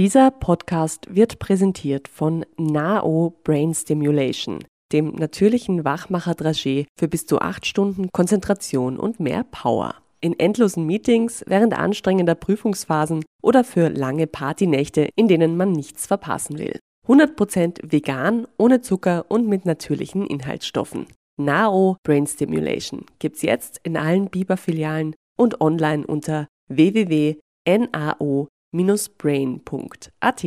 Dieser Podcast wird präsentiert von NAO Brain Stimulation, dem natürlichen Wachmacher-Dragé für bis zu acht Stunden Konzentration und mehr Power. In endlosen Meetings, während anstrengender Prüfungsphasen oder für lange Partynächte, in denen man nichts verpassen will. 100% vegan, ohne Zucker und mit natürlichen Inhaltsstoffen. NAO Brain Stimulation gibt's jetzt in allen Biber-Filialen und online unter www.nao brain.at.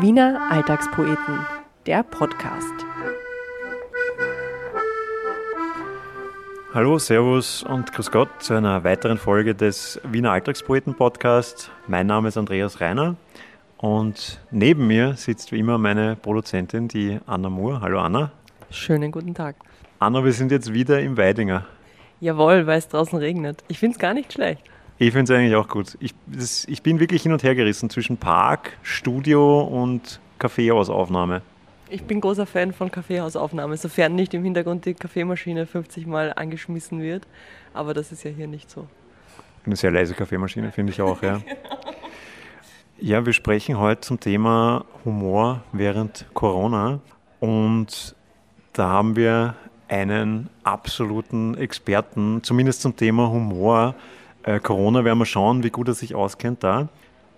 Wiener Alltagspoeten, der Podcast. Hallo, Servus und Grüß Gott zu einer weiteren Folge des Wiener Alltagspoeten Podcast. Mein Name ist Andreas Reiner und neben mir sitzt wie immer meine Produzentin, die Anna Moore. Hallo Anna. Schönen guten Tag. Anna, wir sind jetzt wieder im Weidinger. Jawohl, weil es draußen regnet. Ich finde es gar nicht schlecht. Ich finde es eigentlich auch gut. Ich, das, ich bin wirklich hin und her gerissen zwischen Park, Studio und Kaffeehausaufnahme. Ich bin großer Fan von Kaffeehausaufnahme, sofern nicht im Hintergrund die Kaffeemaschine 50 Mal angeschmissen wird. Aber das ist ja hier nicht so. Eine sehr leise Kaffeemaschine, finde ich auch, ja. Ja, wir sprechen heute zum Thema Humor während Corona. Und da haben wir einen absoluten Experten, zumindest zum Thema Humor, äh, Corona werden wir schauen, wie gut er sich auskennt da.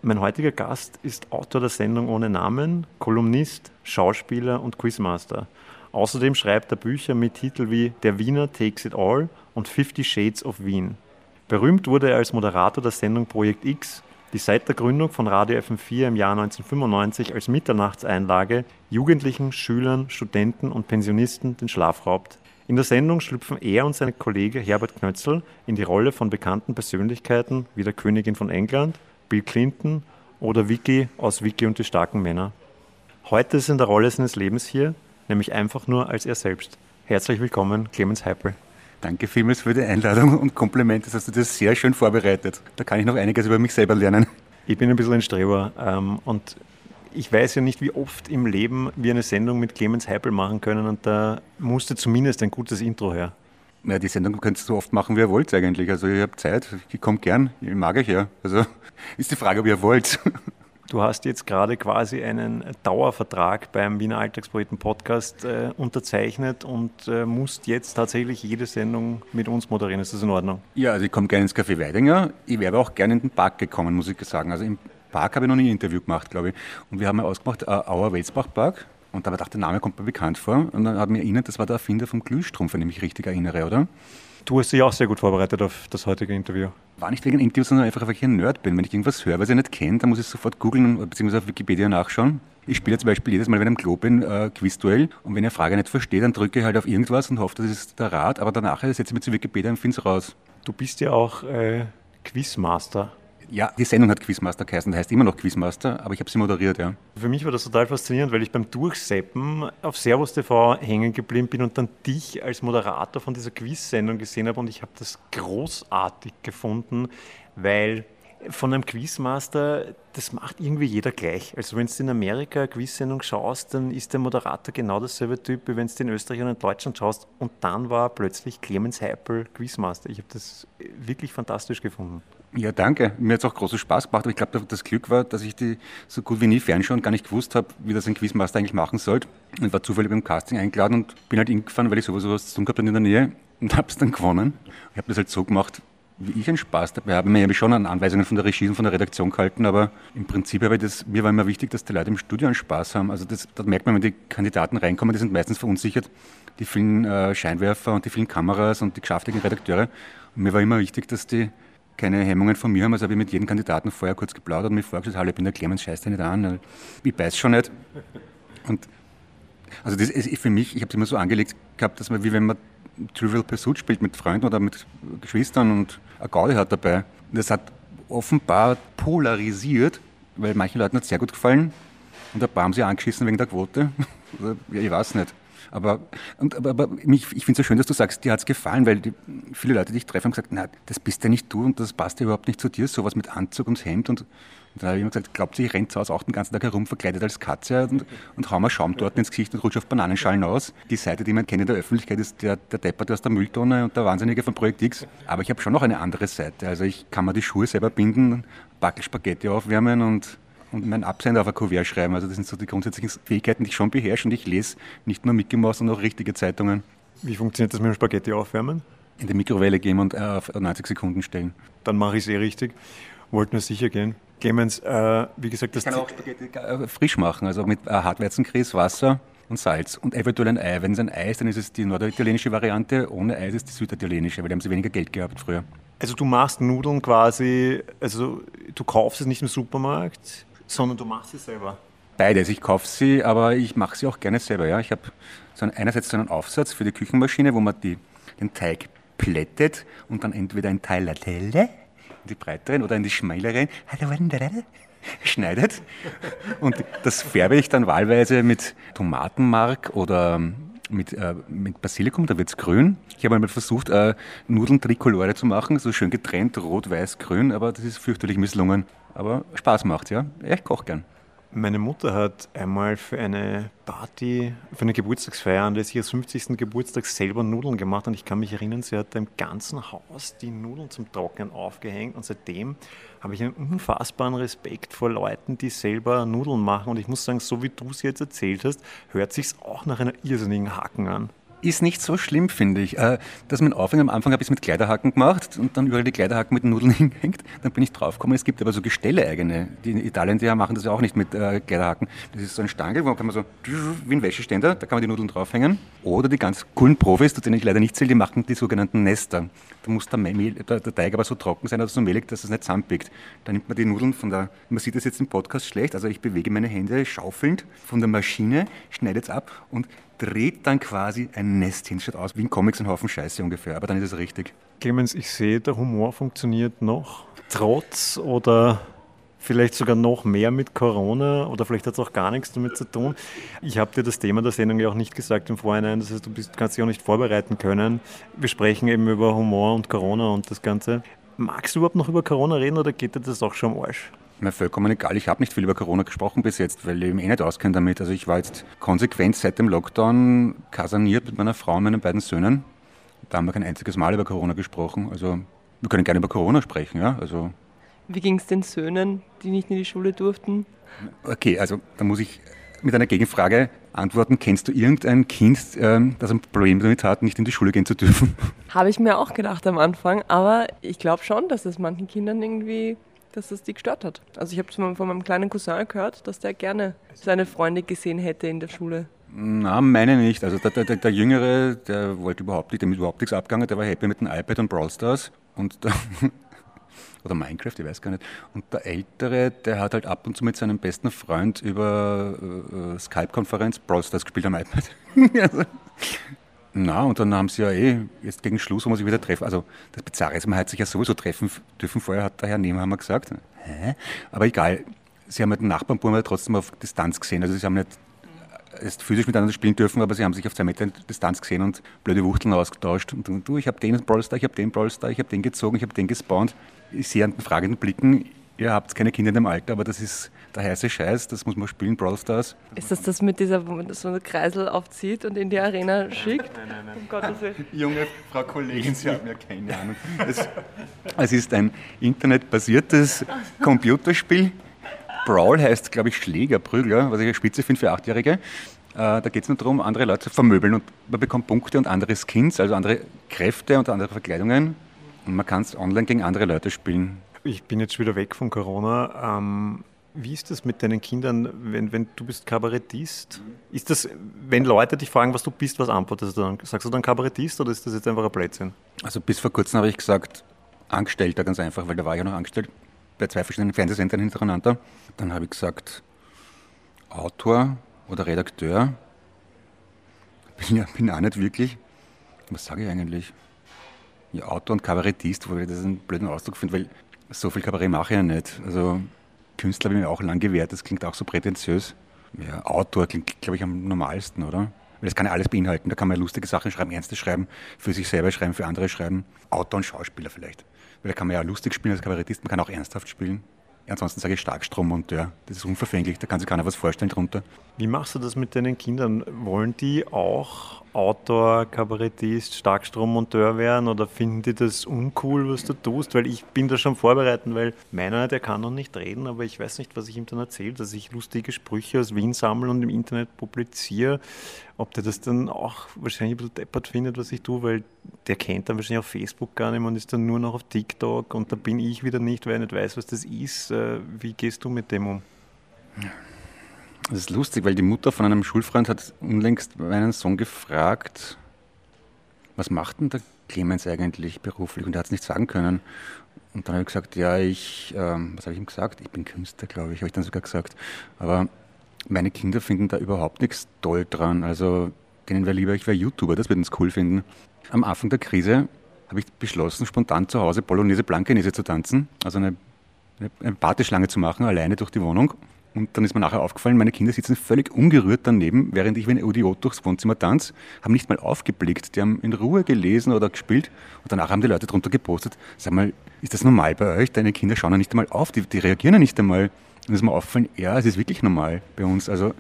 Mein heutiger Gast ist Autor der Sendung ohne Namen, Kolumnist, Schauspieler und Quizmaster. Außerdem schreibt er Bücher mit Titeln wie Der Wiener Takes It All und Fifty Shades of Wien. Berühmt wurde er als Moderator der Sendung Projekt X, die seit der Gründung von Radio FM4 im Jahr 1995 als Mitternachtseinlage Jugendlichen, Schülern, Studenten und Pensionisten den Schlaf raubt. In der Sendung schlüpfen er und sein Kollege Herbert Knötzl in die Rolle von bekannten Persönlichkeiten wie der Königin von England, Bill Clinton oder Vicky aus Vicky und die starken Männer. Heute ist er in der Rolle seines Lebens hier, nämlich einfach nur als er selbst. Herzlich willkommen, Clemens Heipel. Danke vielmals für die Einladung und Komplimente. Das hast du das sehr schön vorbereitet. Da kann ich noch einiges über mich selber lernen. Ich bin ein bisschen ein Streber ähm, und ich weiß ja nicht, wie oft im Leben wir eine Sendung mit Clemens Heipel machen können und da musste zumindest ein gutes Intro her. Na, die Sendung könnt ihr so oft machen, wie ihr wollt eigentlich. Also ich habe Zeit, ich komme gern, ich mag euch ja. Also ist die Frage, ob ihr wollt. Du hast jetzt gerade quasi einen Dauervertrag beim Wiener Alltagspoeten Podcast äh, unterzeichnet und äh, musst jetzt tatsächlich jede Sendung mit uns moderieren. Ist das in Ordnung? Ja, also ich komme gerne ins Café Weidinger. Ich wäre aber auch gerne in den Park gekommen, muss ich sagen. Also im Park habe ich noch nie ein Interview gemacht, glaube ich. Und wir haben ja ausgemacht, äh, Auer Welsbach Park. Und da habe ich gedacht, der Name kommt mir bekannt vor. Und dann habe ich mir erinnert, das war der Erfinder vom Glühstrumpf, wenn ich mich richtig erinnere, oder? Du hast dich auch sehr gut vorbereitet auf das heutige Interview. War nicht wegen Interviews, sondern einfach, weil ich ein Nerd bin. Wenn ich irgendwas höre, was ich nicht kenne, dann muss ich sofort googeln bzw. auf Wikipedia nachschauen. Ich spiele zum Beispiel jedes Mal, wenn ich am Klo bin, äh, Quizduell. Und wenn ich eine Frage nicht verstehe, dann drücke ich halt auf irgendwas und hoffe, das ist der Rat. Aber danach setze ich mich zu Wikipedia und finde es raus. Du bist ja auch äh, Quizmaster. Ja, die Sendung hat Quizmaster geheißen, heißt immer noch Quizmaster, aber ich habe sie moderiert, ja. Für mich war das total faszinierend, weil ich beim Durchseppen auf Servus TV hängen geblieben bin und dann dich als Moderator von dieser Quiz-Sendung gesehen habe und ich habe das großartig gefunden, weil von einem Quizmaster, das macht irgendwie jeder gleich. Also wenn du in Amerika eine Quiz-Sendung schaust, dann ist der Moderator genau dasselbe Typ, wie wenn du in Österreich und in Deutschland schaust. Und dann war plötzlich Clemens Heipel Quizmaster. Ich habe das wirklich fantastisch gefunden. Ja, danke. Mir hat es auch großen Spaß gemacht, aber ich glaube, das Glück war, dass ich die so gut wie nie fernschauen gar nicht gewusst habe, wie das ein Quizmaster eigentlich machen sollte. Und war zufällig beim Casting eingeladen und bin halt hingefahren, weil ich sowieso was zu tun gehabt in der Nähe und habe es dann gewonnen. Ich habe das halt so gemacht, wie ich einen Spaß dabei habe. Ich habe schon an Anweisungen von der Regie und von der Redaktion gehalten, aber im Prinzip habe ich das, mir war immer wichtig, dass die Leute im Studio einen Spaß haben. Also das, das merkt man, wenn die Kandidaten reinkommen, die sind meistens verunsichert, die vielen äh, Scheinwerfer und die vielen Kameras und die geschäftigen Redakteure. Und mir war immer wichtig, dass die keine Hemmungen von mir haben. Also habe ich mit jedem Kandidaten vorher kurz geplaudert und mich vorgestellt, hallo, ich bin der Clemens, scheiß dich nicht an. Ich weiß schon nicht. Und also das ist für mich, ich habe es immer so angelegt gehabt, dass man, wie wenn man Trivial Pursuit spielt mit Freunden oder mit Geschwistern und eine Gaudi hat dabei. Das hat offenbar polarisiert, weil manchen Leuten hat es sehr gut gefallen und ein paar haben sie angeschissen wegen der Quote. Also, ja, ich weiß nicht. Aber, und, aber, aber mich, ich finde es so schön, dass du sagst, dir hat es gefallen, weil die, viele Leute, die ich treffe, haben gesagt, na, das bist ja nicht du und das passt ja überhaupt nicht zu dir, sowas mit Anzug und Hemd und und dann habe ich immer gesagt, glaubt ihr, ich renne zu Hause auch den ganzen Tag herum, verkleidet als Katze und, und hau mir Schaum dort ins Gesicht und rutsche auf Bananenschalen aus. Die Seite, die man kennt in der Öffentlichkeit, ist der, der Depperte aus der Mülltonne und der Wahnsinnige von Projekt X. Aber ich habe schon noch eine andere Seite. Also ich kann mir die Schuhe selber binden, Backel Spaghetti aufwärmen und, und meinen Absender auf ein Kuvert schreiben. Also das sind so die grundsätzlichen Fähigkeiten, die ich schon beherrsche und ich lese nicht nur Mickey Mouse, sondern auch richtige Zeitungen. Wie funktioniert das mit dem Spaghetti aufwärmen? In die Mikrowelle geben und äh, auf 90 Sekunden stellen. Dann mache ich es eh richtig. Wollte nur sicher gehen. Clemens, äh, wie gesagt, das ich kann auch Spaghetti äh, frisch machen, also mit äh, Hartweizengrieß, Wasser und Salz und eventuell ein Ei. Wenn es ein Ei ist, dann ist es die norditalienische Variante, ohne Ei ist es die süditalienische, weil da haben sie weniger Geld gehabt früher. Also du machst Nudeln quasi, also du kaufst es nicht im Supermarkt, sondern du machst sie selber. Beides, ich kaufe sie, aber ich mache sie auch gerne selber. Ja. Ich habe so einen, einerseits so einen Aufsatz für die Küchenmaschine, wo man die, den Teig plättet und dann entweder ein Teil Latelle in die breiteren oder in die schmäleren schneidet. Und das färbe ich dann wahlweise mit Tomatenmark oder mit, äh, mit Basilikum, da wird es grün. Ich habe einmal versucht, äh, Nudeln Trikolore zu machen, so schön getrennt, rot, weiß, grün, aber das ist fürchterlich misslungen. Aber Spaß macht, ja. Ich koche gern. Meine Mutter hat einmal für eine Party, für eine Geburtstagsfeier des ihres 50. Geburtstags selber Nudeln gemacht und ich kann mich erinnern, sie hat im ganzen Haus die Nudeln zum Trocknen aufgehängt und seitdem habe ich einen unfassbaren Respekt vor Leuten, die selber Nudeln machen und ich muss sagen, so wie du es jetzt erzählt hast, hört sich auch nach einer irrsinnigen Haken an ist nicht so schlimm, finde ich. Äh, dass man aufhängt, am Anfang habe ich es mit Kleiderhaken gemacht und dann überall die Kleiderhaken mit den Nudeln hingehängt. Dann bin ich draufgekommen, es gibt aber so Gestelle eigene. Die Italien, die machen das ja auch nicht mit äh, Kleiderhaken. Das ist so ein Stangel, wo kann man so wie ein Wäscheständer, da kann man die Nudeln draufhängen. Oder die ganz coolen Profis, zu denen ich leider nicht zähle, die machen die sogenannten Nester. Da muss der, Mehl, der, der Teig aber so trocken sein oder so mehlig, dass es nicht zusammenpickt. Dann nimmt man die Nudeln von der, man sieht das jetzt im Podcast schlecht, also ich bewege meine Hände schaufelnd von der Maschine, schneidet es ab und dreht dann quasi ein Nest hin. Schaut aus wie in Comics ein Haufen Scheiße ungefähr, aber dann ist es richtig. Clemens, ich sehe, der Humor funktioniert noch. Trotz oder vielleicht sogar noch mehr mit Corona oder vielleicht hat es auch gar nichts damit zu tun. Ich habe dir das Thema der Sendung ja auch nicht gesagt im Vorhinein, das heißt, du bist, kannst dich auch nicht vorbereiten können. Wir sprechen eben über Humor und Corona und das Ganze. Magst du überhaupt noch über Corona reden oder geht dir das auch schon am Arsch? Mir vollkommen egal. Ich habe nicht viel über Corona gesprochen bis jetzt, weil ich mich eh nicht auskenne damit. Also ich war jetzt konsequent seit dem Lockdown kasaniert mit meiner Frau und meinen beiden Söhnen. Da haben wir kein einziges Mal über Corona gesprochen. Also wir können gerne über Corona sprechen, ja. Also Wie ging es den Söhnen, die nicht in die Schule durften? Okay, also da muss ich mit einer Gegenfrage antworten. Kennst du irgendein Kind, ähm, das ein Problem damit hat, nicht in die Schule gehen zu dürfen? Habe ich mir auch gedacht am Anfang, aber ich glaube schon, dass es manchen Kindern irgendwie dass das die gestört hat. Also ich habe von meinem kleinen Cousin gehört, dass der gerne seine Freunde gesehen hätte in der Schule. Na, meine nicht. Also der, der, der Jüngere, der wollte überhaupt nicht, dem ist überhaupt nichts abgegangen, der war happy mit dem iPad und Brawl Stars und der, oder Minecraft, ich weiß gar nicht. Und der Ältere, der hat halt ab und zu mit seinem besten Freund über äh, Skype-Konferenz Brawl Stars gespielt am iPad. also, na, und dann haben sie ja eh jetzt gegen Schluss, wo man sich wieder treffen. Also das Bizarre ist, man hat sich ja sowieso treffen dürfen. Vorher hat der Herr Nehmhammer gesagt. Hä? Aber egal, sie haben halt den Nachbarn ja trotzdem auf Distanz gesehen. Also sie haben nicht erst physisch miteinander spielen dürfen, aber sie haben sich auf zwei Meter Distanz gesehen und blöde Wuchteln ausgetauscht. Und du, ich habe den Brawlstar, ich habe den Brawlstar, ich habe den gezogen, ich habe den gespawnt. Ich sehe an den fragenden Blicken, ihr habt keine Kinder in dem Alter, aber das ist der heiße Scheiß, das muss man spielen, Brawl Stars. Ist das das mit dieser, wo man so einen Kreisel aufzieht und in die Arena schickt? Nein, nein, nein. Um Gottes Willen. Junge Frau Kollegin, Sie haben ja keine Ahnung. Es, es ist ein internetbasiertes Computerspiel. Brawl heißt, glaube ich, Schläger, Prügler, was ich eine Spitze finde für Achtjährige. Äh, da geht es nur darum, andere Leute zu vermöbeln und man bekommt Punkte und andere Skins, also andere Kräfte und andere Verkleidungen. Und man kann es online gegen andere Leute spielen. Ich bin jetzt wieder weg von Corona. Ähm, wie ist das mit deinen Kindern, wenn, wenn du bist Kabarettist? Ist das, wenn Leute dich fragen, was du bist, was antwortest du dann? Sagst du dann Kabarettist oder ist das jetzt einfach ein Blödsinn? Also bis vor kurzem habe ich gesagt, Angestellter ganz einfach, weil da war ich ja noch angestellt bei zwei verschiedenen Fernsehsendern hintereinander. Dann habe ich gesagt, Autor oder Redakteur. Bin ja bin auch nicht wirklich. Was sage ich eigentlich? Ja, Autor und Kabarettist, wo ich das einen blöden Ausdruck finde, weil so viel Kabarett mache ich ja nicht. Also Künstler habe ich auch lang gewährt, das klingt auch so prätentiös. Ja, Autor klingt, glaube ich, am normalsten, oder? Weil das kann ja alles beinhalten. Da kann man lustige Sachen schreiben, ernste schreiben, für sich selber schreiben, für andere schreiben. Autor und Schauspieler vielleicht. Weil da kann man ja lustig spielen als Kabarettist, man kann auch ernsthaft spielen. Ansonsten sage ich Starkstrommonteur. Das ist unverfänglich, da kann sich keiner was vorstellen drunter. Wie machst du das mit deinen Kindern? Wollen die auch Autor, Kabarettist, Starkstrommonteur werden oder finden die das uncool, was du tust? Weil ich bin da schon vorbereitet, weil meiner, der kann noch nicht reden, aber ich weiß nicht, was ich ihm dann erzähle, dass ich lustige Sprüche aus Wien sammle und im Internet publiziere. Ob der das dann auch wahrscheinlich ein bisschen deppert findet, was ich tue, weil der kennt dann wahrscheinlich auf Facebook gar nicht mehr und ist dann nur noch auf TikTok und da bin ich wieder nicht, weil er nicht weiß, was das ist. Äh, wie gehst du mit dem um? Das ist lustig, weil die Mutter von einem Schulfreund hat unlängst meinen Sohn gefragt, was macht denn der Clemens eigentlich beruflich? Und er hat es nicht sagen können. Und dann habe ich gesagt, ja, ich, ähm, was habe ich ihm gesagt? Ich bin Künstler, glaube ich, habe ich dann sogar gesagt. Aber meine Kinder finden da überhaupt nichts toll dran. Also denen wäre lieber, ich wäre YouTuber, das würden sie cool finden. Am Anfang der Krise habe ich beschlossen, spontan zu Hause Bolognese Blankenese zu tanzen, also eine, eine Partyschlange zu machen, alleine durch die Wohnung. Und dann ist mir nachher aufgefallen, meine Kinder sitzen völlig ungerührt daneben, während ich wie ein Idiot durchs Wohnzimmer tanze, haben nicht mal aufgeblickt. Die haben in Ruhe gelesen oder gespielt und danach haben die Leute drunter gepostet, sag mal, ist das normal bei euch? Deine Kinder schauen ja nicht einmal auf, die, die reagieren ja nicht einmal. Und ist mir aufgefallen, ja, es ist wirklich normal bei uns. Also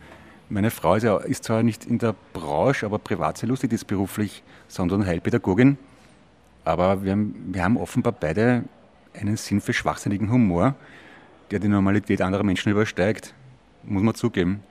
meine Frau ist, ja, ist zwar nicht in der Branche, aber privat sehr lustig, die ist beruflich Sonder- und Heilpädagogin. Aber wir haben, wir haben offenbar beide einen Sinn für schwachsinnigen Humor der die Normalität anderer Menschen übersteigt. Muss man zugeben.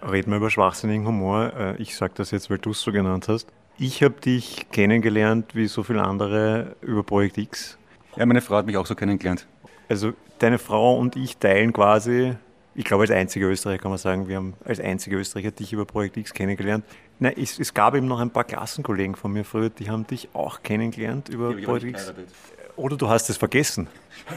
Reden wir über schwachsinnigen Humor. Äh, ich sage das jetzt, weil du es so genannt hast. Ich habe dich kennengelernt, wie so viele andere, über Projekt X. Ja, meine Frau hat mich auch so kennengelernt. Also deine Frau und ich teilen quasi, ich glaube als einzige Österreicher kann man sagen, wir haben als einzige Österreicher dich über Projekt X kennengelernt. Nein, es, es gab eben noch ein paar Klassenkollegen von mir früher, die haben dich auch kennengelernt über Projekt X. Oder du hast es vergessen.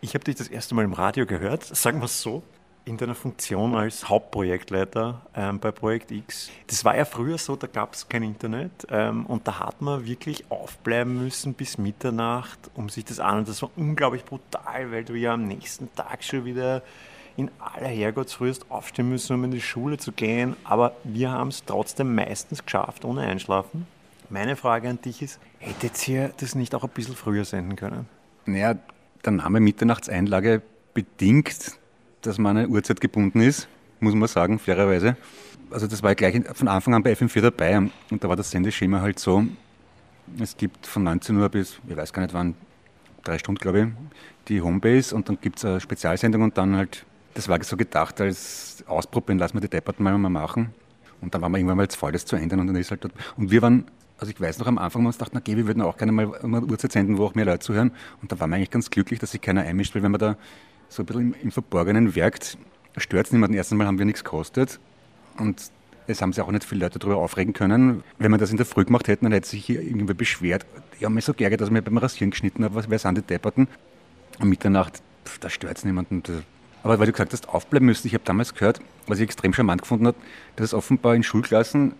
ich habe dich das erste Mal im Radio gehört, sagen wir es so, in deiner Funktion als Hauptprojektleiter ähm, bei Projekt X. Das war ja früher so, da gab es kein Internet ähm, und da hat man wirklich aufbleiben müssen bis Mitternacht, um sich das an. Und das war unglaublich brutal, weil du ja am nächsten Tag schon wieder in aller Herrgottsfrühst aufstehen müssen, um in die Schule zu gehen. Aber wir haben es trotzdem meistens geschafft, ohne Einschlafen. Meine Frage an dich ist, hättet ihr das nicht auch ein bisschen früher senden können? Naja, der Name Mitternachtseinlage bedingt, dass man eine Uhrzeit gebunden ist, muss man sagen, fairerweise. Also das war gleich von Anfang an bei FM4 dabei und da war das Sendeschema halt so, es gibt von 19 Uhr bis, ich weiß gar nicht wann, drei Stunden glaube ich, die Homebase und dann gibt es eine Spezialsendung und dann halt, das war so gedacht als Ausprobieren, lassen wir die Depperten mal machen. Und dann waren wir irgendwann mal jetzt voll, das zu ändern und dann ist halt dort. Und wir waren also ich weiß noch am Anfang, wir uns gedacht, na okay, wir würden auch gerne mal eine Uhrzeit senden, wo auch mehr Leute zuhören. Und da waren wir eigentlich ganz glücklich, dass sich keiner einmischt, weil wenn man da so ein bisschen im, Verborgenen werkt, stört es niemanden. Erstens mal haben wir nichts gekostet und es haben sich auch nicht viele Leute darüber aufregen können. Wenn wir das in der Früh gemacht hätten, dann hätte sich hier irgendwer beschwert. Ich habe mich so geärgert, dass ich mir beim Rasieren geschnitten habe. Wer sind die Depperten? Um Mitternacht, pff, da stört es niemanden. Aber weil du gesagt hast, aufbleiben müsst, ich habe damals gehört, was ich extrem charmant gefunden habe, dass es offenbar in Schulklassen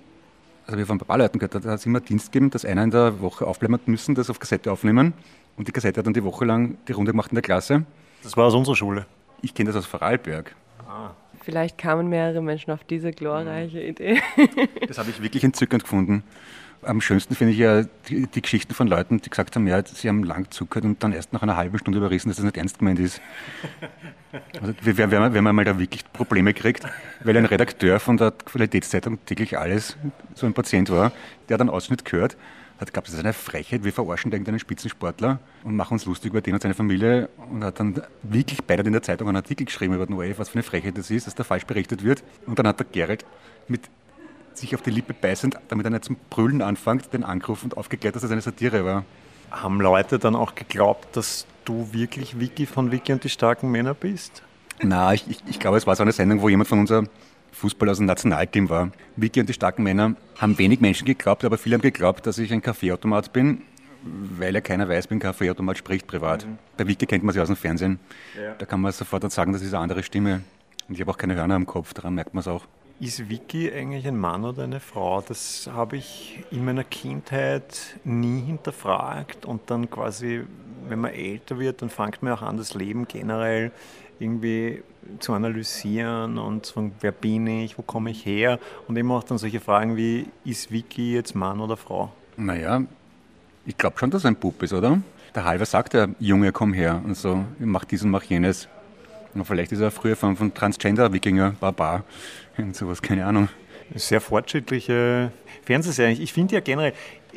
also wir von ein paar Leuten gehört, da hat es immer Dienst gegeben, dass einer in der Woche aufbleiben hat müssen, das auf Kassette aufnehmen. Und die Kassette hat dann die Woche lang die Runde gemacht in der Klasse. Das war aus unserer Schule. Ich kenne das aus Vorarlberg. Ah. Vielleicht kamen mehrere Menschen auf diese glorreiche Idee. das habe ich wirklich entzückend gefunden. Am schönsten finde ich ja die, die, Geschichten von Leuten, die gesagt haben, ja, sie haben lang zugehört und dann erst nach einer halben Stunde überrissen, dass das nicht ernst gemeint ist. Also, wenn, man, wenn man mal da wirklich Probleme kriegt, weil ein Redakteur von der Qualitätszeitung täglich alles so ein Patient war, der hat einen Ausschnitt gehört, hat gab es eine Frechheit, wir verarschen irgendeinen Spitzensportler und machen uns lustig über den und seine Familie und hat dann wirklich beide in der Zeitung einen Artikel geschrieben über den ORF, was für eine Frechheit das ist, dass da falsch berichtet wird. Und dann hat der Gerald mit sich auf die Lippe beißend, damit er nicht zum Brüllen anfängt, den angerufen und aufgeklärt, dass es eine Satire war. Haben Leute dann auch geglaubt, dass du wirklich Vicky von Vicky und die starken Männer bist? Na, ich, ich, ich glaube, es war so eine Sendung, wo jemand von unserem Fußball aus dem Nationalteam war. Vicky und die starken Männer haben wenig Menschen geglaubt, aber viele haben geglaubt, dass ich ein Kaffeeautomat bin, weil ja keiner weiß, wie ein Kaffeeautomat spricht privat. Mhm. Bei Vicky kennt man sie aus dem Fernsehen. Ja. Da kann man sofort sagen, das ist eine andere Stimme. Und ich habe auch keine Hörner am Kopf, daran merkt man es auch. Ist Vicky eigentlich ein Mann oder eine Frau? Das habe ich in meiner Kindheit nie hinterfragt und dann quasi wenn man älter wird, dann fängt man auch an, das Leben generell irgendwie zu analysieren und zu fragen, wer bin ich, wo komme ich her und immer auch dann solche Fragen wie, ist Vicky jetzt Mann oder Frau? Naja, ich glaube schon, dass er ein Bub ist, oder? Der Halber sagt ja, Junge, komm her und so, mach dies und mach jenes. Und vielleicht ist er früher von, von Transgender-Wikinger, Barbar, und sowas, keine Ahnung. Sehr fortschrittliche Fernsehserie. Ich finde ja generell,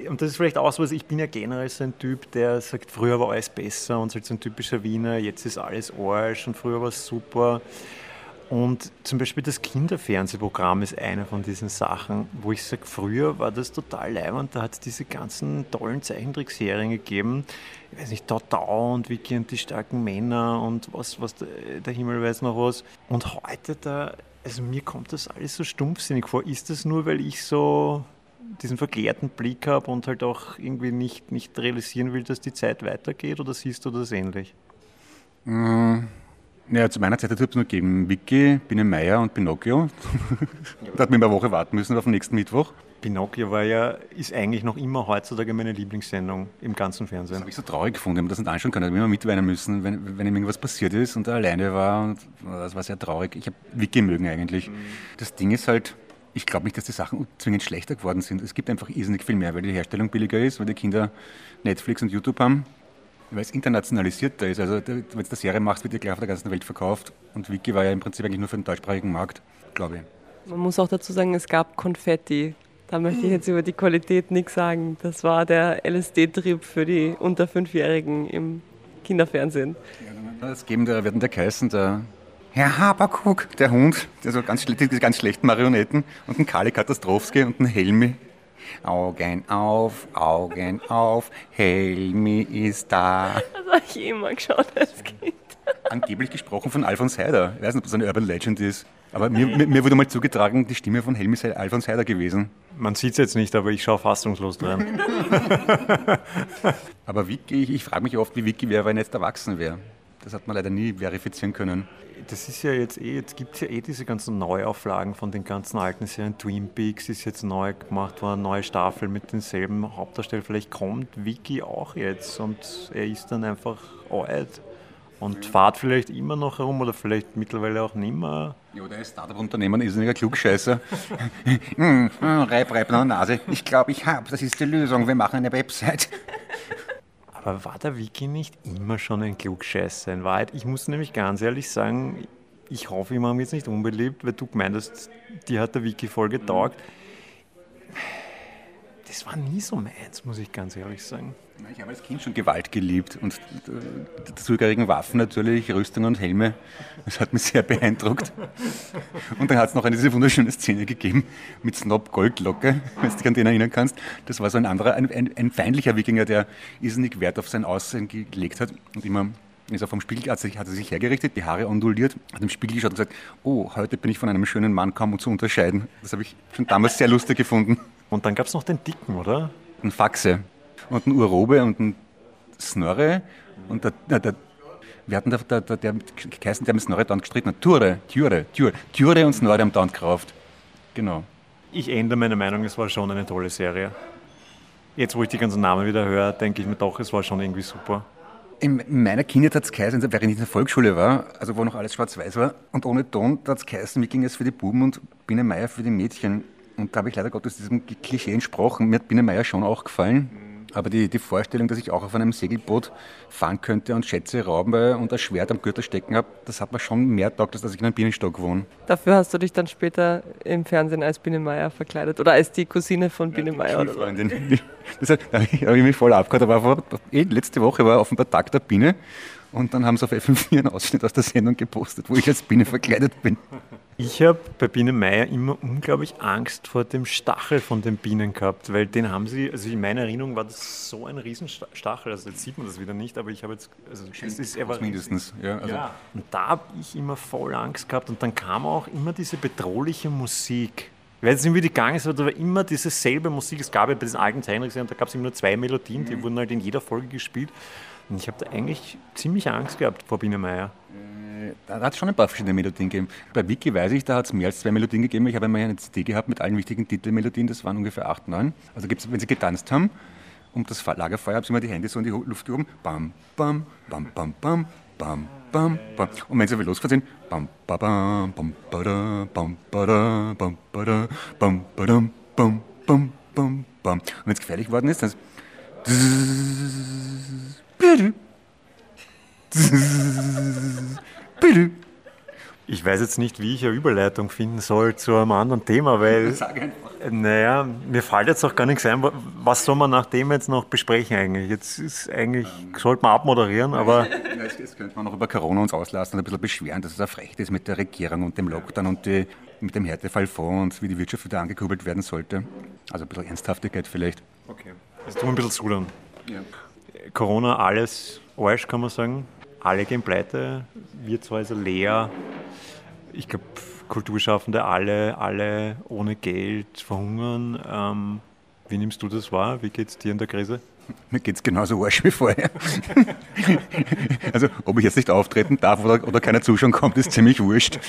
und das ist vielleicht auch was, ich bin ja generell so ein Typ, der sagt, früher war alles besser und so ein typischer Wiener, jetzt ist alles Arsch und früher war es super. Und zum Beispiel das Kinderfernsehprogramm ist eine von diesen Sachen, wo ich sage, früher war das total leibend, da hat es diese ganzen tollen Zeichentrickserien gegeben, ich weiß nicht, Tau und Vicky und die starken Männer und was, was der Himmel weiß noch was. Und heute da, also mir kommt das alles so stumpfsinnig vor. Ist das nur, weil ich so diesen verklärten Blick habe und halt auch irgendwie nicht, nicht realisieren will, dass die Zeit weitergeht oder siehst du das ähnlich? Mmh. Ja, zu meiner Zeit hat es nur gegeben Vicky, Biene Meier und Pinocchio. da hat man immer eine Woche warten müssen auf den nächsten Mittwoch. Pinocchio war ja, ist eigentlich noch immer heutzutage meine Lieblingssendung im ganzen Fernsehen. Das habe ich so traurig gefunden, ich habe das nicht anschauen können. Ich habe immer mitweinen müssen, wenn, wenn ihm irgendwas passiert ist und er alleine war. Und das war sehr traurig. Ich habe Vicky mögen eigentlich. Mhm. Das Ding ist halt, ich glaube nicht, dass die Sachen zwingend schlechter geworden sind. Es gibt einfach irrsinnig viel mehr, weil die Herstellung billiger ist, weil die Kinder Netflix und YouTube haben weil es internationalisierter ist. Also wenn du eine Serie machst, wird die gleich auf der ganzen Welt verkauft. Und Wiki war ja im Prinzip eigentlich nur für den deutschsprachigen Markt, glaube ich. Man muss auch dazu sagen, es gab Konfetti. Da möchte ich jetzt über die Qualität nichts sagen. Das war der LSD-Trip für die unter Fünfjährigen im Kinderfernsehen. Ja, das geben der, werden der geheißen, der Herr Haberkuck, der Hund, der so ganz, die ganz schlechten Marionetten und ein Kali Katastrowski und ein Helmi. Augen auf, Augen auf, Helmi ist da. Das habe ich immer geschaut als Kind. Angeblich gesprochen von Alfons Heider. Ich weiß nicht, ob das eine Urban Legend ist. Aber mir, mir, mir wurde mal zugetragen, die Stimme von Helmi sei Alfons Heider gewesen. Man sieht es jetzt nicht, aber ich schaue fassungslos dran. aber Vicky, ich, ich frage mich oft, wie Vicky wäre, wenn er jetzt erwachsen wäre. Das hat man leider nie verifizieren können das ist ja jetzt eh, jetzt gibt es ja eh diese ganzen Neuauflagen von den ganzen alten Serien. Twin Peaks ist jetzt neu gemacht worden, neue Staffel mit denselben Hauptdarstellern. Vielleicht kommt Vicky auch jetzt und er ist dann einfach alt und fahrt vielleicht immer noch herum oder vielleicht mittlerweile auch nicht mehr. Ja, der Startup-Unternehmer, ist ein Klugscheißer. hm, reib, reib nach der Nase. Ich glaube, ich habe, das ist die Lösung. Wir machen eine Website. Aber war der Wiki nicht immer schon ein Klugscheißer? In Wahrheit, ich muss nämlich ganz ehrlich sagen, ich hoffe, ich mache mich jetzt nicht unbeliebt, weil du gemeint hast, die hat der Wiki voll getaugt. Das war nie so meins, muss ich ganz ehrlich sagen. Ich habe als Kind schon Gewalt geliebt und die zugehörigen Waffen natürlich, Rüstungen und Helme. Das hat mich sehr beeindruckt. Und dann hat es noch eine diese wunderschöne Szene gegeben mit Snob Goldlocke, wenn du dich an den erinnern kannst. Das war so ein anderer, ein, ein, ein feindlicher Wikinger, der irrsinnig Wert auf sein Aussehen gelegt hat und immer ist er vom Spiegel, hat, sich, hat er sich hergerichtet, die Haare onduliert, hat im Spiegel geschaut und gesagt, oh, heute bin ich von einem schönen Mann kaum zu unterscheiden. Das habe ich schon damals sehr lustig gefunden. Und dann gab es noch den Dicken, oder? Ein Faxe und ein Urobe und ein Snorre und der, der, wir hatten der, der, der, der, der mit Snorre dann gestritten hat. Ture, Ture, Ture, Ture und Snorre haben dann gekauft. Genau. Ich ändere meine Meinung, es war schon eine tolle Serie. Jetzt, wo ich die ganzen Namen wieder höre, denke ich mir doch, es war schon irgendwie super. In meiner Kindheit hat es geheißen, während ich in der Volksschule war, also wo noch alles schwarz-weiß war und ohne Ton, da hat es geheißen, wie ging es für die Buben und Biene Meier für die Mädchen. Und da habe ich leider Gottes diesem Klischee entsprochen. Mir hat Biene Meier schon auch gefallen. Aber die, die Vorstellung, dass ich auch auf einem Segelboot fahren könnte und Schätze rauben und ein Schwert am Gürtel stecken habe, das hat mir schon mehr taugt, als dass ich in einem Bienenstock wohne. Dafür hast du dich dann später im Fernsehen als Biene Meier verkleidet oder als die Cousine von Biene ja, Meier? Oder Freundin. Das, da habe ich mich voll abgehört. Aber eh, letzte Woche war offenbar Tag der Biene und dann haben sie auf F4 einen Ausschnitt aus der Sendung gepostet, wo ich als Biene verkleidet bin. Ich habe bei Biene Meier immer unglaublich Angst vor dem Stachel von den Bienen gehabt, weil den haben sie, also in meiner Erinnerung war das so ein Riesenstachel, also jetzt sieht man das wieder nicht, aber ich habe jetzt, also es ist, er war mindestens, ja, also. ja. Und da habe ich immer voll Angst gehabt und dann kam auch immer diese bedrohliche Musik. Ich weiß nicht, wie die gegangen ist, aber da war immer diese selbe Musik. Es gab ja bei diesen alten Zeichentrickserien, da gab es immer nur zwei Melodien, die mhm. wurden halt in jeder Folge gespielt. Und ich habe da eigentlich ziemlich Angst gehabt vor Biene Meier. Da hat es schon ein paar verschiedene Melodien gegeben. Bei Wiki weiß ich, da hat es mehr als zwei Melodien gegeben. Ich habe einmal eine CD gehabt mit allen wichtigen Titelmelodien, das waren ungefähr acht, neun. Also gibt es, wenn sie getanzt haben um das Lagerfeuer, habe ich immer die Hände so in die Luft gehoben. Bam, bam, bam, bam, bam, bam, bam, bam. Und wenn sie wieder losgefahren sind, bam, ba, bam, bam, ba, da, bam, ba, da, bam, ba, da, bam, ba, dam, bam, bam, bam, bam. Und wenn es gefährlich geworden ist, dann ist Bitte. Ich weiß jetzt nicht, wie ich eine Überleitung finden soll zu einem anderen Thema, weil, Sag einfach. naja, mir fällt jetzt auch gar nichts ein. Was soll man nach dem jetzt noch besprechen eigentlich? Jetzt ist eigentlich, sollte man abmoderieren, aber Ja, jetzt, jetzt könnte man noch über Corona uns auslassen und ein bisschen beschweren, dass es ein Recht ist mit der Regierung und dem Lockdown und die, mit dem Härtefallfonds und wie die Wirtschaft wieder angekurbelt werden sollte. Also ein bisschen Ernsthaftigkeit vielleicht. okay. Jetzt tun wir ein bisschen sudern. Ja. Corona, alles Arsch, kann man sagen. Alle gehen pleite, Wirtshäuser leer. Ich glaube, Kulturschaffende, alle, alle ohne Geld verhungern. Ähm, wie nimmst du das wahr? Wie geht es dir in der Krise? Mir geht es genauso arsch wie vorher. also, ob ich jetzt nicht auftreten darf oder, oder keiner Zuschauer kommt, ist ziemlich wurscht.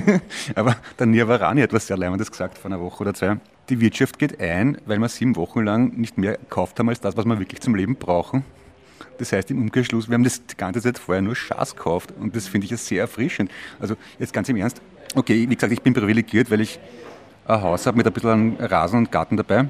Aber der Nirvarani hat was sehr Leibendes gesagt vor einer Woche oder zwei. Die Wirtschaft geht ein, weil wir sieben Wochen lang nicht mehr gekauft haben als das, was wir wirklich zum Leben brauchen. Das heißt im Umkehrschluss, wir haben das die ganze Zeit vorher nur Schaß gekauft und das finde ich ja sehr erfrischend. Also jetzt ganz im Ernst, okay, wie gesagt, ich bin privilegiert, weil ich ein Haus habe mit ein bisschen Rasen und Garten dabei.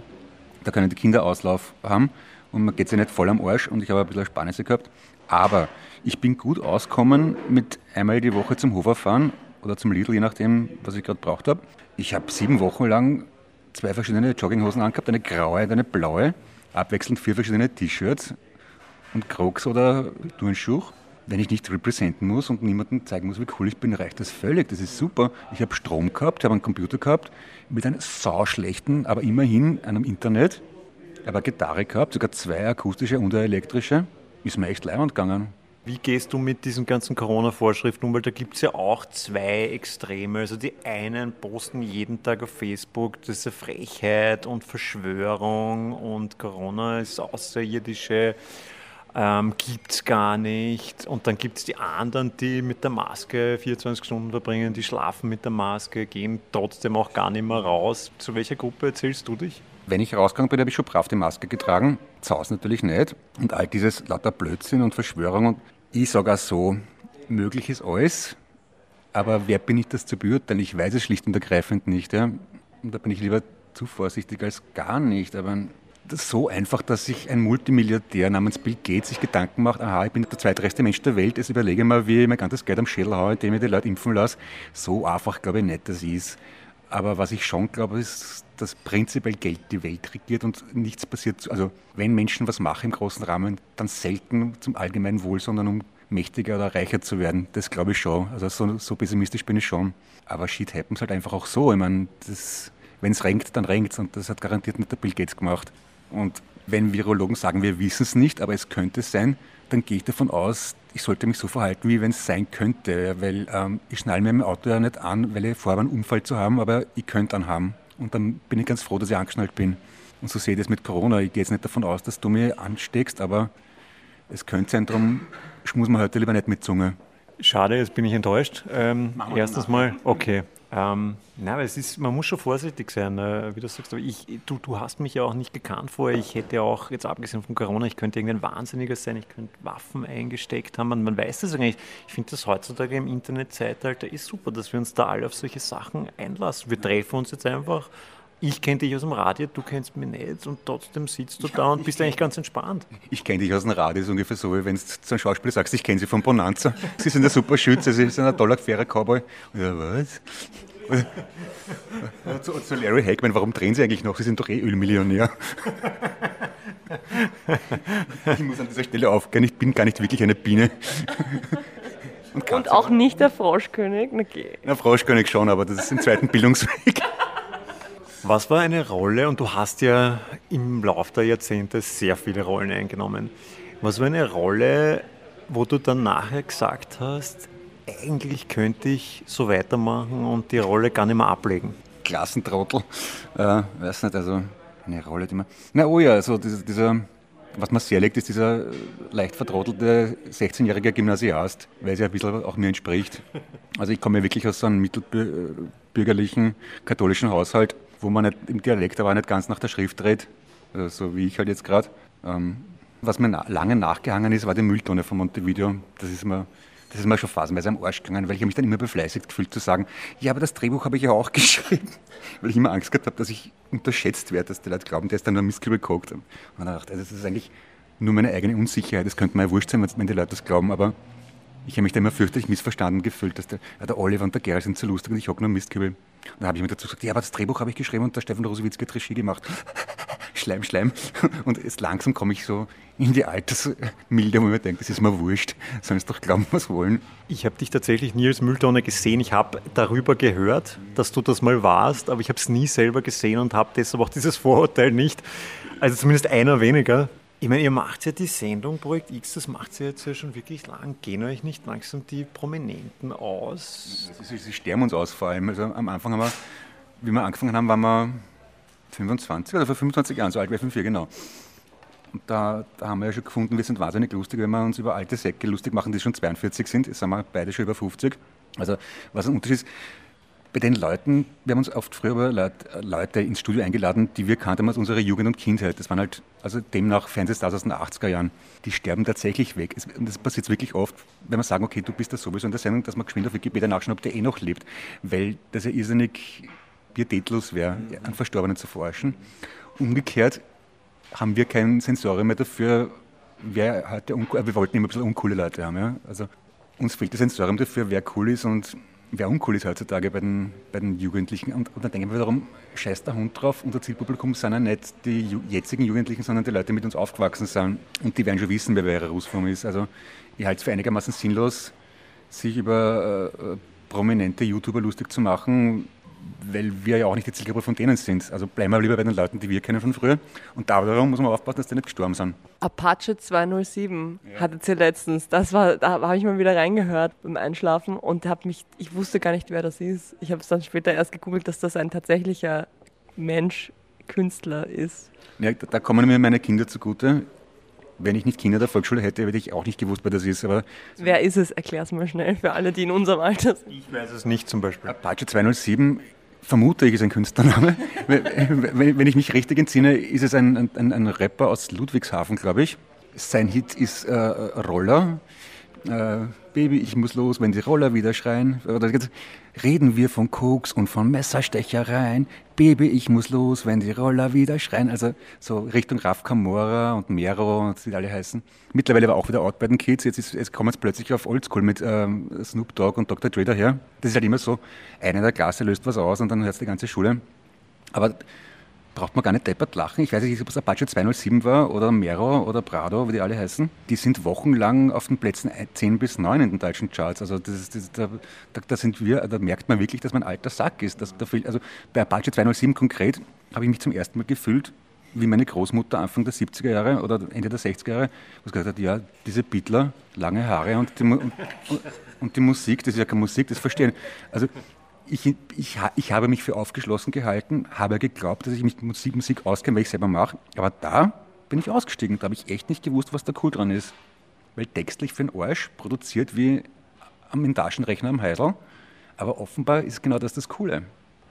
Da können die Kinder Auslauf haben und man geht sich nicht voll am Arsch und ich habe ein bisschen Sparnisse gehabt. Aber ich bin gut ausgekommen mit einmal die Woche zum Hofer fahren oder zum Lidl, je nachdem, was ich gerade braucht habe. Ich habe sieben Wochen lang zwei verschiedene Jogginghosen angehabt, eine graue und eine blaue, abwechselnd vier verschiedene T-Shirts und Crocs oder Turnschuhe. Wenn ich nicht representen muss und niemandem zeigen muss, wie cool ich bin, reicht das völlig. Das ist super. Ich habe Strom gehabt, habe einen Computer gehabt mit einem sauschlechten, aber immerhin einem Internet. Ich habe eine Gitarre gehabt, sogar zwei akustische und eine elektrische. Ist mir echt leibend gegangen. Wie gehst du mit diesen ganzen Corona-Vorschriften um? Weil da gibt es ja auch zwei Extreme. Also die einen posten jeden Tag auf Facebook, das ist eine Frechheit und Verschwörung und Corona ist außerirdische, ähm, gibt es gar nicht. Und dann gibt es die anderen, die mit der Maske 24 Stunden verbringen, die schlafen mit der Maske, gehen trotzdem auch gar nicht mehr raus. Zu welcher Gruppe erzählst du dich? Wenn ich rausgegangen bin, habe ich schon brav die Maske getragen. Zu natürlich nicht. Und all dieses lauter Blödsinn und Verschwörung. Und ich sage auch so, möglich ist alles. Aber wer bin ich das zu beurteilen? Ich weiß es schlicht und ergreifend nicht. Ja? Und da bin ich lieber zu vorsichtig als gar nicht. Aber so einfach, dass sich ein Multimilliardär namens Bill Gates sich Gedanken macht, aha, ich bin der zweitreichste Mensch der Welt, jetzt überlege ich mal, wie ich mein ganzes Geld am Schädel haue, indem ich die Leute impfen lasse. So einfach glaube ich nicht, das ist. Aber was ich schon glaube, ist, dass prinzipiell Geld die Welt regiert und nichts passiert. Also wenn Menschen was machen im großen Rahmen, dann selten zum allgemeinen Wohl, sondern um mächtiger oder reicher zu werden. Das glaube ich schon. Also so, so pessimistisch bin ich schon. Aber Shit happens halt einfach auch so. Ich meine, wenn es renkt, dann renkt und das hat garantiert nicht der Bill Gates gemacht. Und wenn Virologen sagen, wir wissen es nicht, aber es könnte sein, dann gehe ich davon aus, ich sollte mich so verhalten, wie wenn es sein könnte. Weil ähm, ich schnall mir im Auto ja nicht an, weil ich vorhabe, einen Unfall zu haben, aber ich könnte einen haben. Und dann bin ich ganz froh, dass ich angeschnallt bin. Und so sehe ich das mit Corona. Ich gehe jetzt nicht davon aus, dass du mir ansteckst, aber es könnte sein, darum schmus man heute lieber nicht mit Zunge. Schade, jetzt bin ich enttäuscht. Ähm, erstens mal, okay. Ähm, na, aber es ist, man muss schon vorsichtig sein, äh, wie du sagst. Aber ich, du, du hast mich ja auch nicht gekannt vorher. Ich hätte auch, jetzt abgesehen von Corona, ich könnte irgendein Wahnsinniger sein, ich könnte Waffen eingesteckt haben. Man, man weiß das eigentlich. Ich finde das heutzutage im Internetzeitalter ist super, dass wir uns da alle auf solche Sachen einlassen. Wir treffen uns jetzt einfach. Ich kenne dich aus dem Radio, du kennst mich nicht und trotzdem sitzt du da und bist eigentlich ganz entspannt. Ich kenne dich aus dem Radio, ist ungefähr so, wie wenn du zu einem Schauspieler sagst, ich kenne sie von Bonanza. Sie sind ein super Schütze, sie sind ein toller, fairer Cowboy. Ja, was? Zu, zu Larry Hackman, warum drehen sie eigentlich noch? Sie sind doch eh Ölmillionär. Ich muss an dieser Stelle aufgehen, ich bin gar nicht wirklich eine Biene. Und, Und auch nicht der Froschkönig. Okay. Na, Froschkönig schon, aber das ist im zweiten Bildungsweg. Was war eine Rolle, und du hast ja im Laufe der Jahrzehnte sehr viele Rollen eingenommen, was war eine Rolle, wo du dann nachher gesagt hast, eigentlich könnte ich so weitermachen und die Rolle gar nicht mehr ablegen? Klassentrottel. Äh, weiß nicht, also eine Rolle, die man. Na, oh ja, also dieser, dieser was mir sehr liegt, ist dieser leicht vertrottelte 16-jährige Gymnasiast, weil es ja ein bisschen auch mir entspricht. Also ich komme ja wirklich aus so einem mittelbürgerlichen katholischen Haushalt, wo man nicht im Dialekt aber nicht ganz nach der Schrift redet, also so wie ich halt jetzt gerade. Ähm, was mir lange nachgehangen ist, war die Mülltonne von Montevideo. Das ist mir, das ist mir schon phasenweise am Arsch gegangen, weil ich mich dann immer befleißigt gefühlt zu sagen, ja, aber das Drehbuch habe ich ja auch geschrieben. Weil ich immer Angst gehabt habe, dass ich unterschätzt werde, dass die Leute glauben, der ist dann nur Mistkübel gekocht. Und dann dachte ich, das ist eigentlich nur meine eigene Unsicherheit. Das könnte mir ja wurscht sein, wenn die Leute das glauben, aber ich habe mich da immer fürchterlich missverstanden gefühlt, dass der, ja, der Oliver und der Gerald sind zu lustig und ich hocke nur Mistkübel. Und dann habe ich mir dazu gesagt, ja, aber das Drehbuch habe ich geschrieben und der Stefan Rosowitzki hat Regie gemacht. Schleim, Schleim. Und jetzt langsam komme ich so in die Altersmilde, wo ich mir denke, das ist mir wurscht, sollen es doch glauben, was wollen. Ich habe dich tatsächlich nie als Mülltonne gesehen. Ich habe darüber gehört, dass du das mal warst, aber ich habe es nie selber gesehen und habe deshalb auch dieses Vorurteil nicht. Also zumindest einer weniger. Ich meine, ihr macht ja die Sendung Projekt X, das macht sie jetzt ja schon wirklich lang. Gehen euch nicht langsam die Prominenten aus? Sie, sterben uns aus vor allem. Also am Anfang haben wir, wie wir angefangen haben, waren wir 25 oder vor 25 Jahren, so alt wie 5 genau. Und da, da, haben wir ja schon gefunden, wir sind wahnsinnig lustig, wenn wir uns über alte Säcke lustig machen, die schon 42 sind. Jetzt sind wir beide schon über 50. Also was ein Unterschied ist, bei den Leuten, wir haben uns oft früher Leute ins Studio eingeladen, die wir kannten aus unserer Jugend und Kindheit. Das waren halt, also demnach Fernsehstars aus den 80er Jahren. Die sterben tatsächlich weg. Und das passiert wirklich oft, wenn wir sagen, okay, du bist da sowieso in der Sendung, dass man geschwind auf Wikipedia nachschauen, ob der eh noch lebt. Weil das ja irrsinnig pietätlos wäre, einen Verstorbenen zu forschen. Umgekehrt haben wir kein Sensorium mehr dafür, wer heute, wir wollten immer ein bisschen uncoole Leute haben. Ja? Also uns fehlt das Sensorium dafür, wer cool ist und wer uncool ist heutzutage bei den, bei den Jugendlichen. Und, und dann denken wir darum, scheiß der Hund drauf, unser Zielpublikum sind ja nicht die jetzigen Jugendlichen, sondern die Leute, die mit uns aufgewachsen sind. Und die werden schon wissen, wer Vera Rusform ist. Also ich halte es für einigermaßen sinnlos, sich über äh, äh prominente YouTuber lustig zu machen, weil wir ja auch nicht die Zielgruppe von denen sind. Also bleiben wir lieber bei den Leuten, die wir kennen von früher. Und darum muss man aufpassen, dass die nicht gestorben sind. Apache 207 ja. hattet ihr letztens. Das war, da habe ich mal wieder reingehört beim Einschlafen und habe mich, ich wusste gar nicht, wer das ist. Ich habe es dann später erst gegoogelt, dass das ein tatsächlicher Mensch, Künstler ist. Ja, da kommen mir meine Kinder zugute wenn ich nicht Kinder der Volksschule hätte, hätte ich auch nicht gewusst, wer das ist. Aber wer ist es? Erklär es mal schnell für alle, die in unserem Alter sind. Ich weiß es nicht zum Beispiel. Apache 207 vermute ich, ist ein Künstlername. wenn ich mich richtig entsinne, ist es ein, ein, ein Rapper aus Ludwigshafen, glaube ich. Sein Hit ist äh, Roller. Äh, Baby, ich muss los, wenn die Roller wieder schreien. Reden wir von Koks und von Messerstechereien. Baby, ich muss los, wenn die Roller wieder schreien. Also so Richtung Raf Kamora und Mero und wie alle heißen. Mittlerweile war auch wieder out bei den Kids. Jetzt, ist, jetzt kommen jetzt plötzlich auf Oldschool mit ähm, Snoop Dogg und Dr. Dre daher. Das ist halt immer so, einer der Klasse löst was aus und dann hört die ganze Schule. Aber braucht man gar nicht deppert lachen. Ich weiß nicht, ob es Apache 207 war oder Mero oder Prado, wie die alle heißen. Die sind wochenlang auf den Plätzen 10 bis 9 in den deutschen Charts. Also das ist, das, da, da, sind wir, da merkt man wirklich, dass man ein alter Sack ist. Das, da fehlt, also bei Apache 207 konkret habe ich mich zum ersten Mal gefühlt, wie meine Großmutter Anfang der 70er Jahre oder Ende der 60er Jahre, was gesagt hat, ja, diese Beatler, lange Haare und die, und, und die Musik, das ist ja keine Musik, das verstehen. Also ich, ich, ich habe mich für aufgeschlossen gehalten, habe geglaubt, dass ich mich mit Musik, auskenne, weil ich selber mache. Aber da bin ich ausgestiegen. Da habe ich echt nicht gewusst, was da cool dran ist. Weil textlich für einen Arsch produziert wie am Taschenrechner am Heisel. Aber offenbar ist genau das das Coole.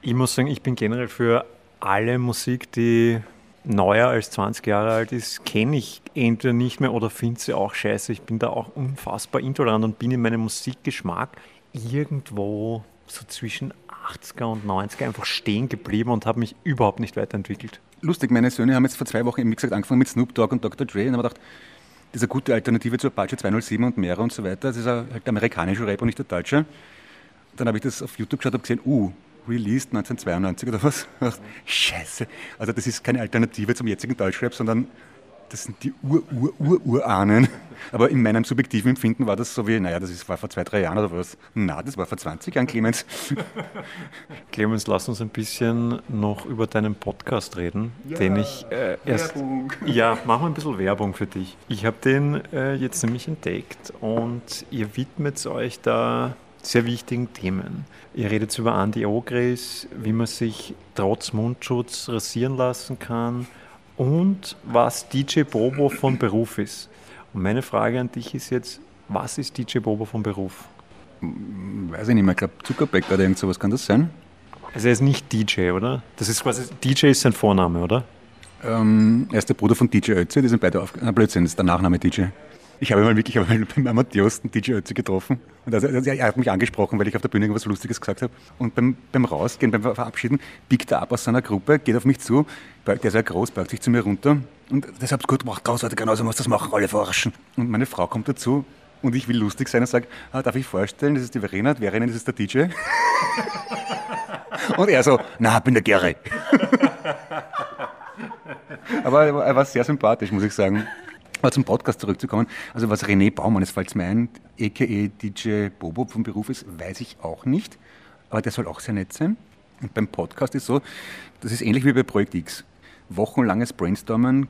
Ich muss sagen, ich bin generell für alle Musik, die neuer als 20 Jahre alt ist, kenne ich entweder nicht mehr oder finde sie auch scheiße. Ich bin da auch unfassbar intolerant und bin in meinem Musikgeschmack irgendwo so zwischen 80er und 90er einfach stehen geblieben und habe mich überhaupt nicht weiterentwickelt. Lustig, meine Söhne haben jetzt vor zwei Wochen, wie gesagt, angefangen mit Snoop Dogg und Dr. Dre und haben gedacht, das ist eine gute Alternative zu Apache 207 und Mera und so weiter. Das ist halt der amerikanische Rap und nicht der deutsche. Dann habe ich das auf YouTube geschaut und gesehen, uh, released 1992 oder was. Scheiße. Also das ist keine Alternative zum jetzigen Deutschrap, sondern das sind die Ur-Ur-Ur-Urahnen. Aber in meinem subjektiven Empfinden war das so wie, naja, das ist, war vor zwei, drei Jahren oder was. Na, das war vor 20 Jahren, Clemens. Clemens, lass uns ein bisschen noch über deinen Podcast reden, ja, den ich äh, erst... Werbung. Ja, mach mal ein bisschen Werbung für dich. Ich habe den äh, jetzt nämlich entdeckt und ihr widmet euch da sehr wichtigen Themen. Ihr redet über Anti-Ogris, wie man sich trotz Mundschutz rasieren lassen kann, und was DJ Bobo von Beruf ist. Und meine Frage an dich ist jetzt, was ist DJ Bobo von Beruf? Weiß ich nicht mehr, ich glaube Zuckerbäcker oder irgend sowas, kann das sein? Also er ist nicht DJ, oder? Das ist quasi, DJ ist sein Vorname, oder? Ähm, er ist der Bruder von DJ Ötzi, die sind beide auf. Na, Blödsinn, das ist der Nachname DJ. Ich habe mal wirklich beim Amadeus den DJ Ötzi getroffen. Und also, er hat mich angesprochen, weil ich auf der Bühne irgendwas Lustiges gesagt habe. Und beim, beim Rausgehen, beim Verabschieden, biegt er ab aus seiner Gruppe, geht auf mich zu, der ist sehr groß, beugt sich zu mir runter. Und das habt gut gemacht, großartig, genauso muss das machen, alle verarschen. Und meine Frau kommt dazu und ich will lustig sein und sage, ah, darf ich vorstellen, das ist die Verena, Verena, das ist der DJ. und er so, na, bin der Gary. Aber er war sehr sympathisch, muss ich sagen. Aber zum Podcast zurückzukommen, also was René Baumann, es fällt mir ein, a.k.a. DJ Bobo vom Beruf ist, weiß ich auch nicht. Aber der soll auch sehr nett sein. Und beim Podcast ist so, das ist ähnlich wie bei Projekt X. Wochenlanges Brainstormen,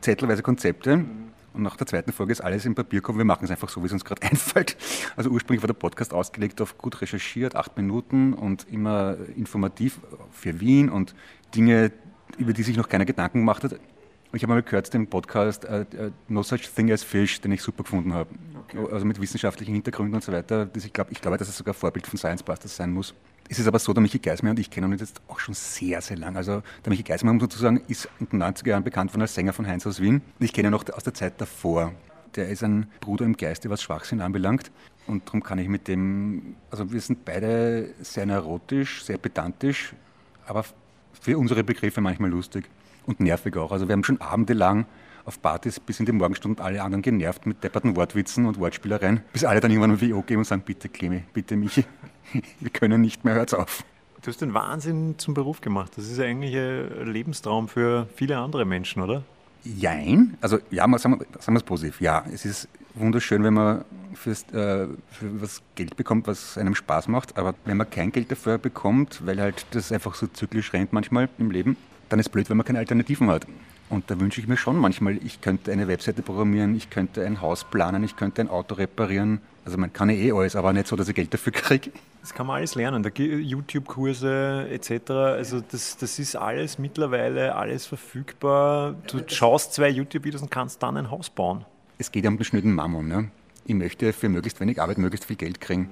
zettelweise Konzepte. Und nach der zweiten Folge ist alles im Papierkorb. Wir machen es einfach so, wie es uns gerade einfällt. Also ursprünglich war der Podcast ausgelegt auf gut recherchiert, acht Minuten und immer informativ für Wien und Dinge, über die sich noch keiner Gedanken gemacht hat. Ich habe mal gehört, den Podcast uh, No Such Thing as Fish, den ich super gefunden habe. Okay. Also mit wissenschaftlichen Hintergründen und so weiter. Ich, glaub, ich glaube, dass es sogar Vorbild von Science Busters sein muss. Es ist aber so, der Michi Geismeier und ich kennen uns jetzt auch schon sehr, sehr lang. Also der Michi Geismeier, muss man sozusagen, ist in den 90er Jahren bekannt worden als Sänger von Heinz aus Wien. Ich kenne ihn noch aus der Zeit davor. Der ist ein Bruder im Geiste, was Schwachsinn anbelangt. Und darum kann ich mit dem, also wir sind beide sehr neurotisch, sehr pedantisch, aber für unsere Begriffe manchmal lustig und nervig auch. Also wir haben schon abendelang auf Partys bis in die Morgenstunden alle anderen genervt mit depperten Wortwitzen und Wortspielereien, bis alle dann irgendwann ein WO geben und sagen, bitte Clemi, bitte Michi, wir können nicht mehr, hört's auf. Du hast den Wahnsinn zum Beruf gemacht. Das ist eigentlich ein Lebenstraum für viele andere Menschen, oder? Jein. Also ja, mal sagen, sagen wir es positiv. Ja, es ist wunderschön, wenn man fürs, äh, für was Geld bekommt, was einem Spaß macht. Aber wenn man kein Geld dafür bekommt, weil halt das einfach so zyklisch rennt manchmal im Leben, dann ist es blöd, wenn man keine Alternativen hat. Und da wünsche ich mir schon manchmal, ich könnte eine Webseite programmieren, ich könnte ein Haus planen, ich könnte ein Auto reparieren. Also man kann eh alles, aber nicht so, dass ich Geld dafür kriege. Das kann man alles lernen, YouTube-Kurse etc. Also das, das ist alles mittlerweile alles verfügbar. Du schaust zwei YouTube-Videos und kannst dann ein Haus bauen. Es geht ja um den schnöden Mammon. Ne? Ich möchte für möglichst wenig Arbeit möglichst viel Geld kriegen.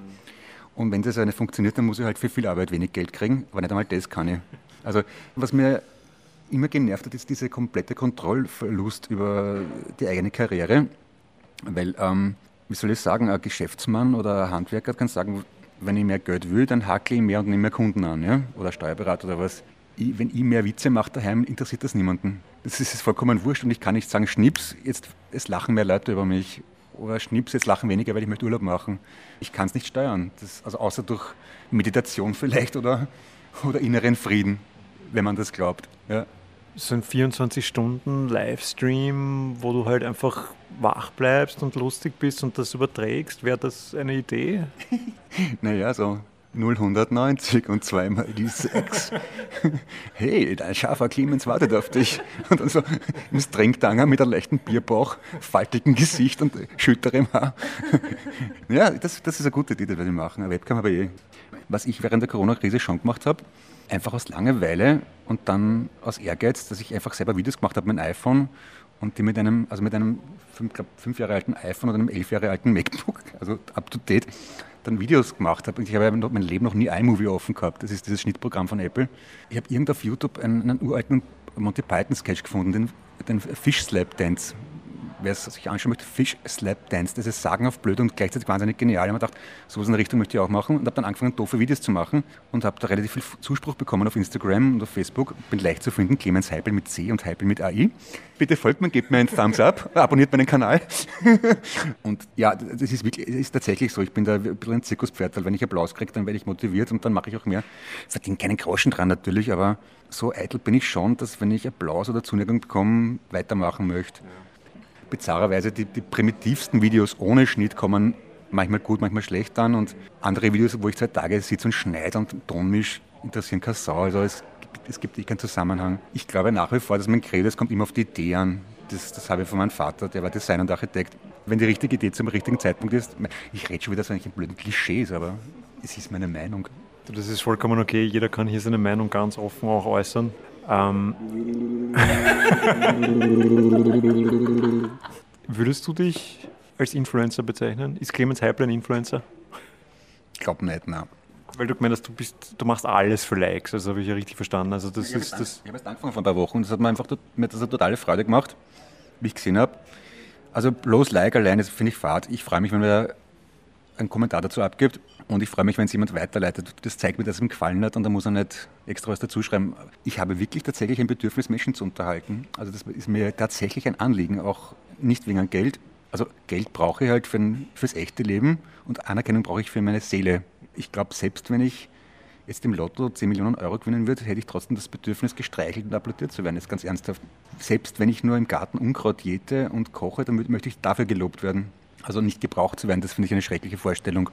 Und wenn das nicht funktioniert, dann muss ich halt für viel Arbeit wenig Geld kriegen, aber nicht einmal das kann ich. Also was mir immer genervt hat, ist dieser komplette Kontrollverlust über die eigene Karriere. Weil, ähm, wie soll ich sagen, ein Geschäftsmann oder ein Handwerker kann sagen, wenn ich mehr Geld will, dann hakle ich mehr und nehme mehr Kunden an. Ja? Oder Steuerberater oder was. Ich, wenn ich mehr Witze mache daheim, interessiert das niemanden. Das ist vollkommen wurscht und ich kann nicht sagen, Schnips, jetzt es lachen mehr Leute über mich. Oder Schnips, jetzt lachen weniger, weil ich möchte Urlaub machen. Ich kann es nicht steuern. Das, also außer durch Meditation vielleicht oder, oder inneren Frieden, wenn man das glaubt. Ja so ein 24 Stunden Livestream, wo du halt einfach wach bleibst und lustig bist und das überträgst, wäre das eine Idee? naja, so 090 und zweimal die 6. hey, dein scharfer Clemens wartet auf dich. Und dann so im Strengtanger mit einem leichten Bierbauch, faltigem Gesicht und schütterem Haar. ja, das, das ist eine gute Idee, das werde ich machen. Eine Webcam habe ich eh. Was ich während der Corona-Krise schon gemacht habe, einfach aus Langeweile und dann aus Ehrgeiz, dass ich einfach selber Videos gemacht habe mit einem iPhone und die mit einem, also mit einem fünf, glaub, fünf Jahre alten iPhone oder einem elf Jahre alten MacBook, also up to date, dann Videos gemacht habe. Ich habe mein Leben noch nie iMovie offen gehabt. Das ist dieses Schnittprogramm von Apple. Ich habe irgendwo auf YouTube einen, einen uralten Monty Python Sketch gefunden, den, den Fish Slap Dance wer es sich anschauen möchte, Fish Slap Dance. Das ist sagenhaft blöd und gleichzeitig wahnsinnig genial. Ich habe mir gedacht, sowas in der Richtung möchte ich auch machen und habe dann angefangen, doofe Videos zu machen und habe da relativ viel Zuspruch bekommen auf Instagram und auf Facebook. Bin leicht zu finden, Clemens Heipel mit C und Heipel mit AI. Bitte folgt mir, gebt mir einen Thumbs up, abonniert meinen Kanal. und ja, das ist wirklich, das ist tatsächlich so. Ich bin da ein bisschen ein Zirkuspferd, weil wenn ich Applaus kriege, dann werde ich motiviert und dann mache ich auch mehr. Verdiene keinen Groschen dran natürlich, aber so eitel bin ich schon, dass wenn ich Applaus oder Zuneigung bekomme, weitermachen möchte. Ja bizarrerweise die, die primitivsten Videos ohne Schnitt kommen manchmal gut, manchmal schlecht an und andere Videos, wo ich zwei Tage sitze und schneide und Tonmisch, interessieren keine Sau. Also es, es gibt keinen Zusammenhang. Ich glaube nach wie vor, dass mein Credo, es kommt immer auf die Idee an. Das, das habe ich von meinem Vater, der war Designer und Architekt. Wenn die richtige Idee zum richtigen Zeitpunkt ist, ich rede schon wieder so ein blöden Klischees, aber es ist meine Meinung. Das ist vollkommen okay, jeder kann hier seine Meinung ganz offen auch äußern. Ähm Würdest du dich als Influencer bezeichnen? Ist Clemens Heipel ein Influencer? Ich glaube nicht, nein. Weil du gemeint hast, du, bist, du machst alles für Likes, also habe ich ja richtig verstanden. Also das ich ist habe das. ich habe erst angefangen vor ein paar Wochen und das hat mir einfach mir hat das eine totale Freude gemacht, wie ich gesehen habe. Also bloß Like alleine, das finde ich fad. Ich freue mich, wenn wer einen Kommentar dazu abgibt und ich freue mich, wenn es jemand weiterleitet. Das zeigt mir, dass es ihm gefallen hat und da muss er nicht extra was dazu schreiben. Ich habe wirklich tatsächlich ein Bedürfnis, Menschen zu unterhalten. Also das ist mir tatsächlich ein Anliegen, auch nicht wegen Geld. Also Geld brauche ich halt für ein, fürs echte Leben und Anerkennung brauche ich für meine Seele. Ich glaube, selbst wenn ich jetzt im Lotto 10 Millionen Euro gewinnen würde, hätte ich trotzdem das Bedürfnis, gestreichelt und applaudiert zu werden. Ist ganz ernsthaft. Selbst wenn ich nur im Garten Unkraut jäte und koche, dann mö- möchte ich dafür gelobt werden. Also nicht gebraucht zu werden, das finde ich eine schreckliche Vorstellung.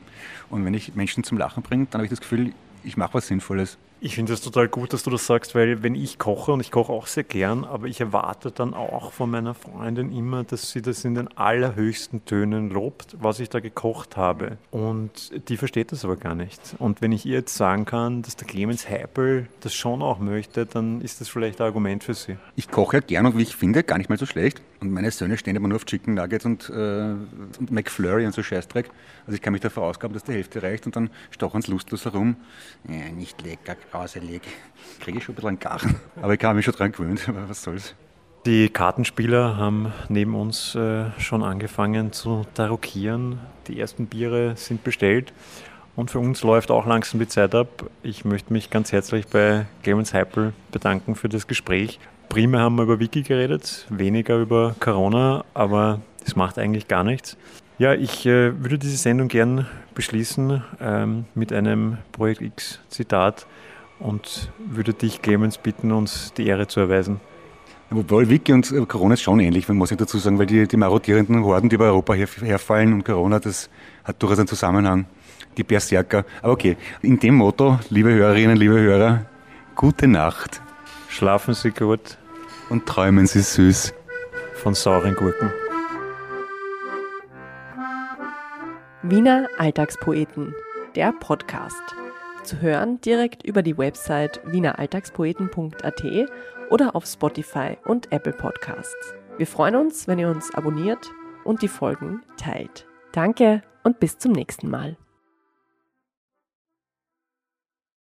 Und wenn ich Menschen zum Lachen bringe, dann habe ich das Gefühl, ich mache was Sinnvolles. Ich finde es total gut, dass du das sagst, weil wenn ich koche, und ich koche auch sehr gern, aber ich erwarte dann auch von meiner Freundin immer, dass sie das in den allerhöchsten Tönen lobt, was ich da gekocht habe. Und die versteht das aber gar nicht. Und wenn ich ihr jetzt sagen kann, dass der Clemens Heipel das schon auch möchte, dann ist das vielleicht ein Argument für sie. Ich koche ja gern und wie ich finde, gar nicht mal so schlecht. Und meine Söhne stehen immer nur auf Chicken Nuggets und, äh, und McFlurry und so Scheißdreck. Also ich kann mich da verausgaben, dass die Hälfte reicht und dann stochern sie lustlos herum. Ja, nicht lecker, grauselig. Kriege ich schon ein bisschen einen Garen. Aber ich habe mich schon dran gewöhnt, was soll's. Die Kartenspieler haben neben uns äh, schon angefangen zu tarockieren. Die ersten Biere sind bestellt. Und für uns läuft auch langsam die Zeit ab. Ich möchte mich ganz herzlich bei Clemens Heipel bedanken für das Gespräch. Primär haben wir über Wiki geredet, weniger über Corona, aber das macht eigentlich gar nichts. Ja, ich äh, würde diese Sendung gern beschließen ähm, mit einem Projekt X-Zitat und würde dich, Clemens, bitten, uns die Ehre zu erweisen. Wobei Wiki und Corona ist schon ähnlich, muss ich dazu sagen, weil die, die marodierenden Horden, die bei Europa her, herfallen und Corona, das hat durchaus einen Zusammenhang. Die Berserker. Aber okay, in dem Motto, liebe Hörerinnen, liebe Hörer, gute Nacht Schlafen Sie gut und träumen Sie süß. von sauren Gurken. Wiener Alltagspoeten, der Podcast. Zu hören direkt über die Website wieneralltagspoeten.at oder auf Spotify und Apple Podcasts. Wir freuen uns, wenn ihr uns abonniert und die Folgen teilt. Danke und bis zum nächsten Mal.